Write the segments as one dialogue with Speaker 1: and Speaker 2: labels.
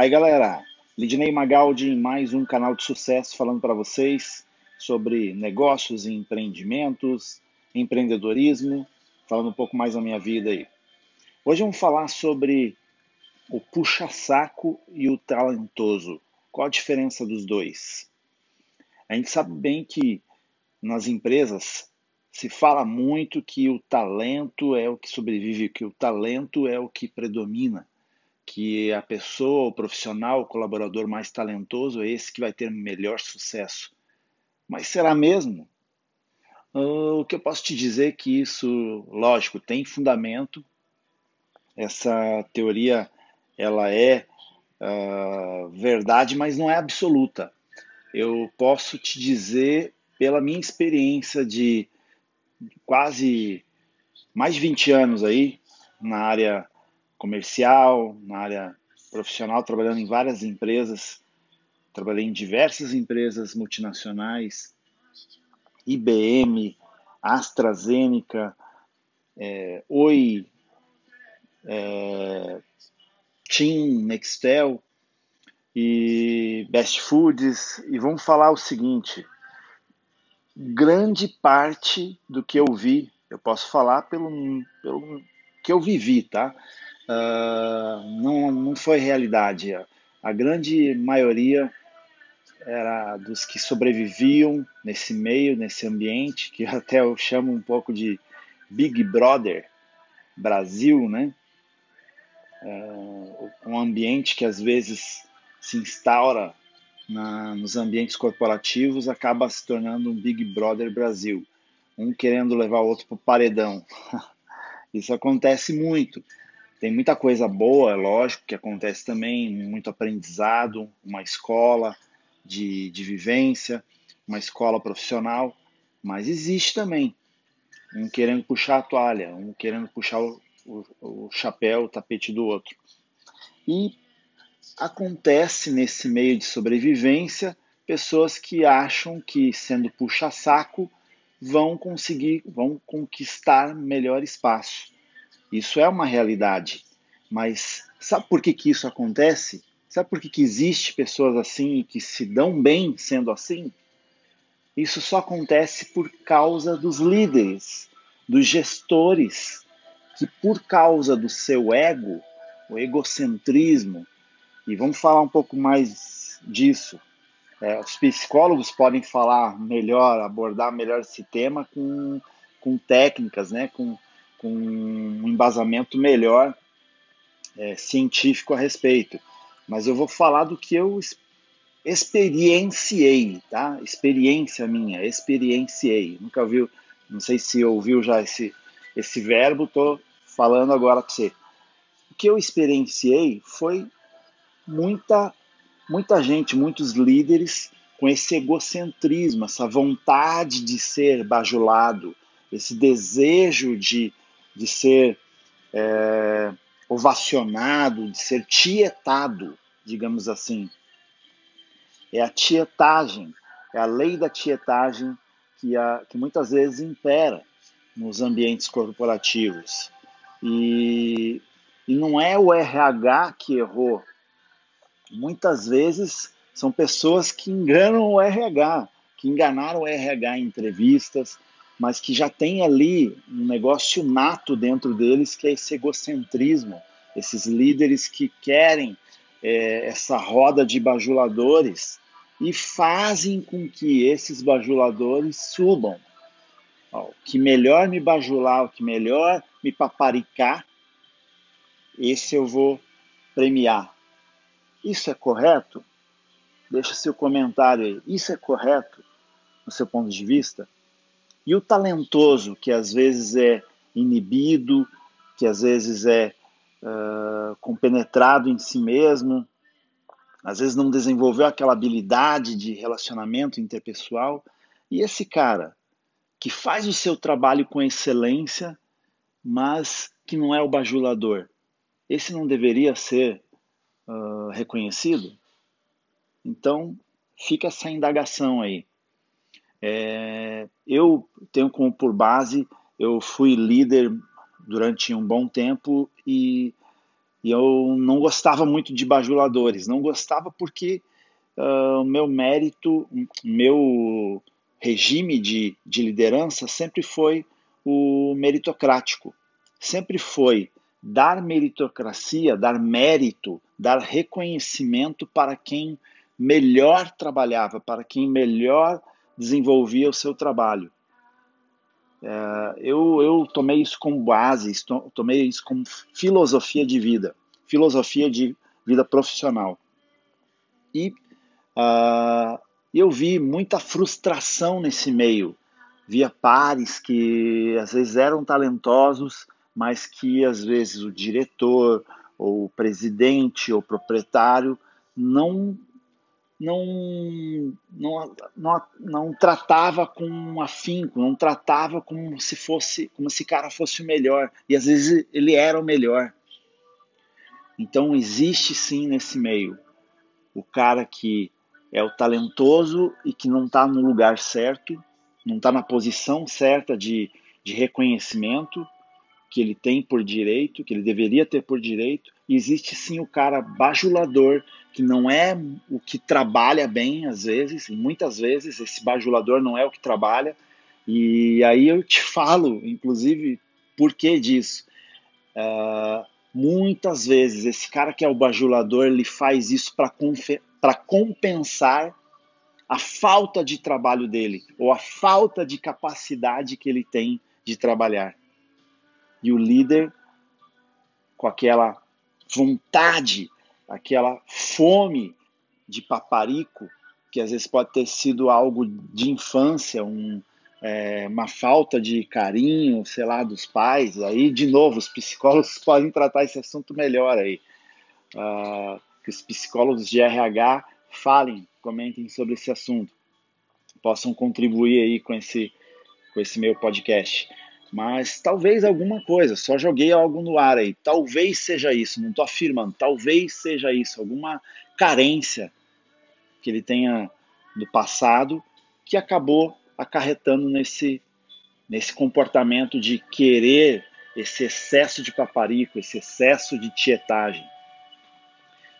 Speaker 1: Aí galera, Lidney Magaldi em mais um canal de sucesso falando para vocês sobre negócios e empreendimentos, empreendedorismo, falando um pouco mais da minha vida aí. Hoje vamos falar sobre o puxa-saco e o talentoso. Qual a diferença dos dois? A gente sabe bem que nas empresas se fala muito que o talento é o que sobrevive, que o talento é o que predomina que a pessoa, o profissional, o colaborador mais talentoso é esse que vai ter melhor sucesso. Mas será mesmo? Uh, o que eu posso te dizer é que isso, lógico, tem fundamento. Essa teoria ela é uh, verdade, mas não é absoluta. Eu posso te dizer, pela minha experiência de quase mais de 20 anos aí na área comercial, na área profissional, trabalhando em várias empresas. Trabalhei em diversas empresas multinacionais, IBM, AstraZeneca, é, Oi, é, Team, Nextel e Best Foods. E vamos falar o seguinte: grande parte do que eu vi, eu posso falar pelo, pelo que eu vivi, tá? Uh, não, não foi realidade. A grande maioria era dos que sobreviviam nesse meio, nesse ambiente, que até eu chamo um pouco de Big Brother Brasil, né? Uh, um ambiente que às vezes se instaura na, nos ambientes corporativos acaba se tornando um Big Brother Brasil, um querendo levar o outro para o paredão. Isso acontece muito. Tem muita coisa boa, é lógico, que acontece também, muito aprendizado, uma escola de, de vivência, uma escola profissional, mas existe também um querendo puxar a toalha, um querendo puxar o, o, o chapéu, o tapete do outro. E acontece nesse meio de sobrevivência pessoas que acham que sendo puxa-saco vão conseguir, vão conquistar melhor espaço. Isso é uma realidade. Mas sabe por que, que isso acontece? Sabe por que, que existe pessoas assim e que se dão bem sendo assim? Isso só acontece por causa dos líderes, dos gestores, que por causa do seu ego, o egocentrismo, e vamos falar um pouco mais disso. É, os psicólogos podem falar melhor, abordar melhor esse tema com, com técnicas, né, com, com um embasamento melhor é, científico a respeito. Mas eu vou falar do que eu experienciei, tá? Experiência minha, experienciei. Nunca viu, não sei se ouviu já esse, esse verbo, tô falando agora para você. O que eu experienciei foi muita, muita gente, muitos líderes com esse egocentrismo, essa vontade de ser bajulado, esse desejo de de ser é, ovacionado, de ser tietado, digamos assim. É a tietagem, é a lei da tietagem que, a, que muitas vezes impera nos ambientes corporativos. E, e não é o RH que errou. Muitas vezes são pessoas que enganam o RH, que enganaram o RH em entrevistas, mas que já tem ali um negócio nato dentro deles, que é esse egocentrismo, esses líderes que querem é, essa roda de bajuladores e fazem com que esses bajuladores subam. Ó, o que melhor me bajular, o que melhor me paparicar, esse eu vou premiar. Isso é correto? Deixa seu comentário aí. Isso é correto no seu ponto de vista? E o talentoso, que às vezes é inibido, que às vezes é uh, compenetrado em si mesmo, às vezes não desenvolveu aquela habilidade de relacionamento interpessoal. E esse cara que faz o seu trabalho com excelência, mas que não é o bajulador, esse não deveria ser uh, reconhecido? Então, fica essa indagação aí. É, eu tenho como por base, eu fui líder durante um bom tempo e E eu não gostava muito de bajuladores, não gostava porque uh, o meu mérito, meu regime de, de liderança sempre foi o meritocrático, sempre foi dar meritocracia, dar mérito, dar reconhecimento para quem melhor trabalhava, para quem melhor desenvolvia o seu trabalho. É, eu, eu tomei isso como base, tomei isso como filosofia de vida, filosofia de vida profissional. E uh, eu vi muita frustração nesse meio. Via pares que às vezes eram talentosos, mas que às vezes o diretor, ou o presidente, ou o proprietário não não, não, não, não tratava com afinco, não tratava como se fosse, como se cara fosse o melhor. E às vezes ele era o melhor. Então existe sim nesse meio o cara que é o talentoso e que não está no lugar certo, não está na posição certa de, de reconhecimento que ele tem por direito, que ele deveria ter por direito. E existe sim o cara bajulador que não é o que trabalha bem às vezes, e muitas vezes esse bajulador não é o que trabalha. E aí eu te falo, inclusive, por que disso. Uh, muitas vezes esse cara que é o bajulador, ele faz isso para compensar a falta de trabalho dele, ou a falta de capacidade que ele tem de trabalhar. E o líder, com aquela vontade aquela fome de paparico, que às vezes pode ter sido algo de infância, um, é, uma falta de carinho, sei lá, dos pais. Aí, de novo, os psicólogos podem tratar esse assunto melhor aí. Uh, que os psicólogos de RH falem, comentem sobre esse assunto, possam contribuir aí com esse, com esse meu podcast. Mas talvez alguma coisa, só joguei algo no ar aí. Talvez seja isso, não estou afirmando, talvez seja isso, alguma carência que ele tenha do passado que acabou acarretando nesse, nesse comportamento de querer esse excesso de paparico, esse excesso de tietagem.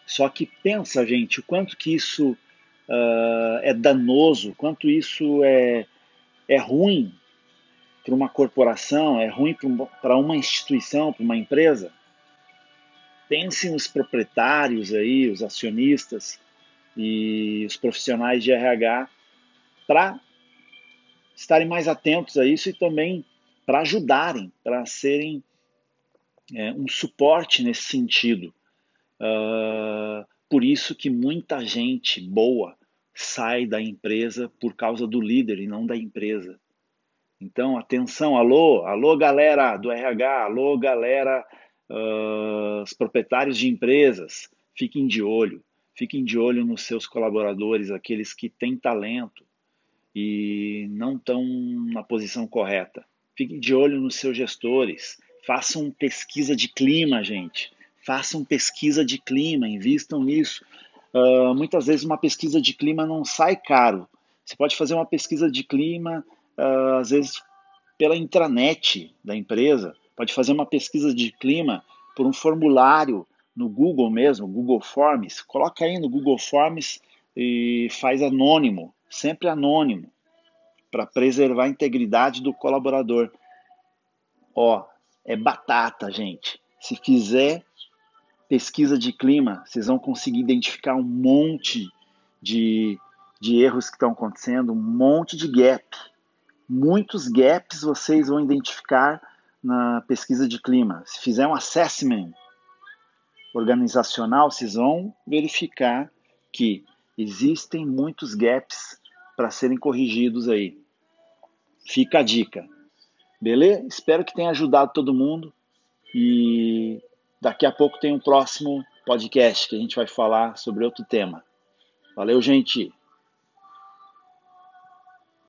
Speaker 1: Só que pensa, gente, o quanto que isso uh, é danoso, quanto isso é, é ruim para uma corporação, é ruim para uma instituição, para uma empresa. Pense nos proprietários aí, os acionistas e os profissionais de RH para estarem mais atentos a isso e também para ajudarem, para serem é, um suporte nesse sentido. Uh, por isso que muita gente boa sai da empresa por causa do líder e não da empresa. Então, atenção, alô, alô galera do RH, alô galera, uh, os proprietários de empresas, fiquem de olho, fiquem de olho nos seus colaboradores, aqueles que têm talento e não estão na posição correta. Fiquem de olho nos seus gestores, façam pesquisa de clima, gente, façam pesquisa de clima, invistam nisso. Uh, muitas vezes uma pesquisa de clima não sai caro. Você pode fazer uma pesquisa de clima às vezes pela intranet da empresa, pode fazer uma pesquisa de clima por um formulário no Google mesmo, Google Forms, coloca aí no Google Forms e faz anônimo, sempre anônimo, para preservar a integridade do colaborador. Ó, é batata, gente. Se fizer pesquisa de clima, vocês vão conseguir identificar um monte de, de erros que estão acontecendo, um monte de gap muitos gaps vocês vão identificar na pesquisa de clima. Se fizer um assessment organizacional, vocês vão verificar que existem muitos gaps para serem corrigidos aí. Fica a dica. Beleza? Espero que tenha ajudado todo mundo e daqui a pouco tem um próximo podcast que a gente vai falar sobre outro tema. Valeu, gente!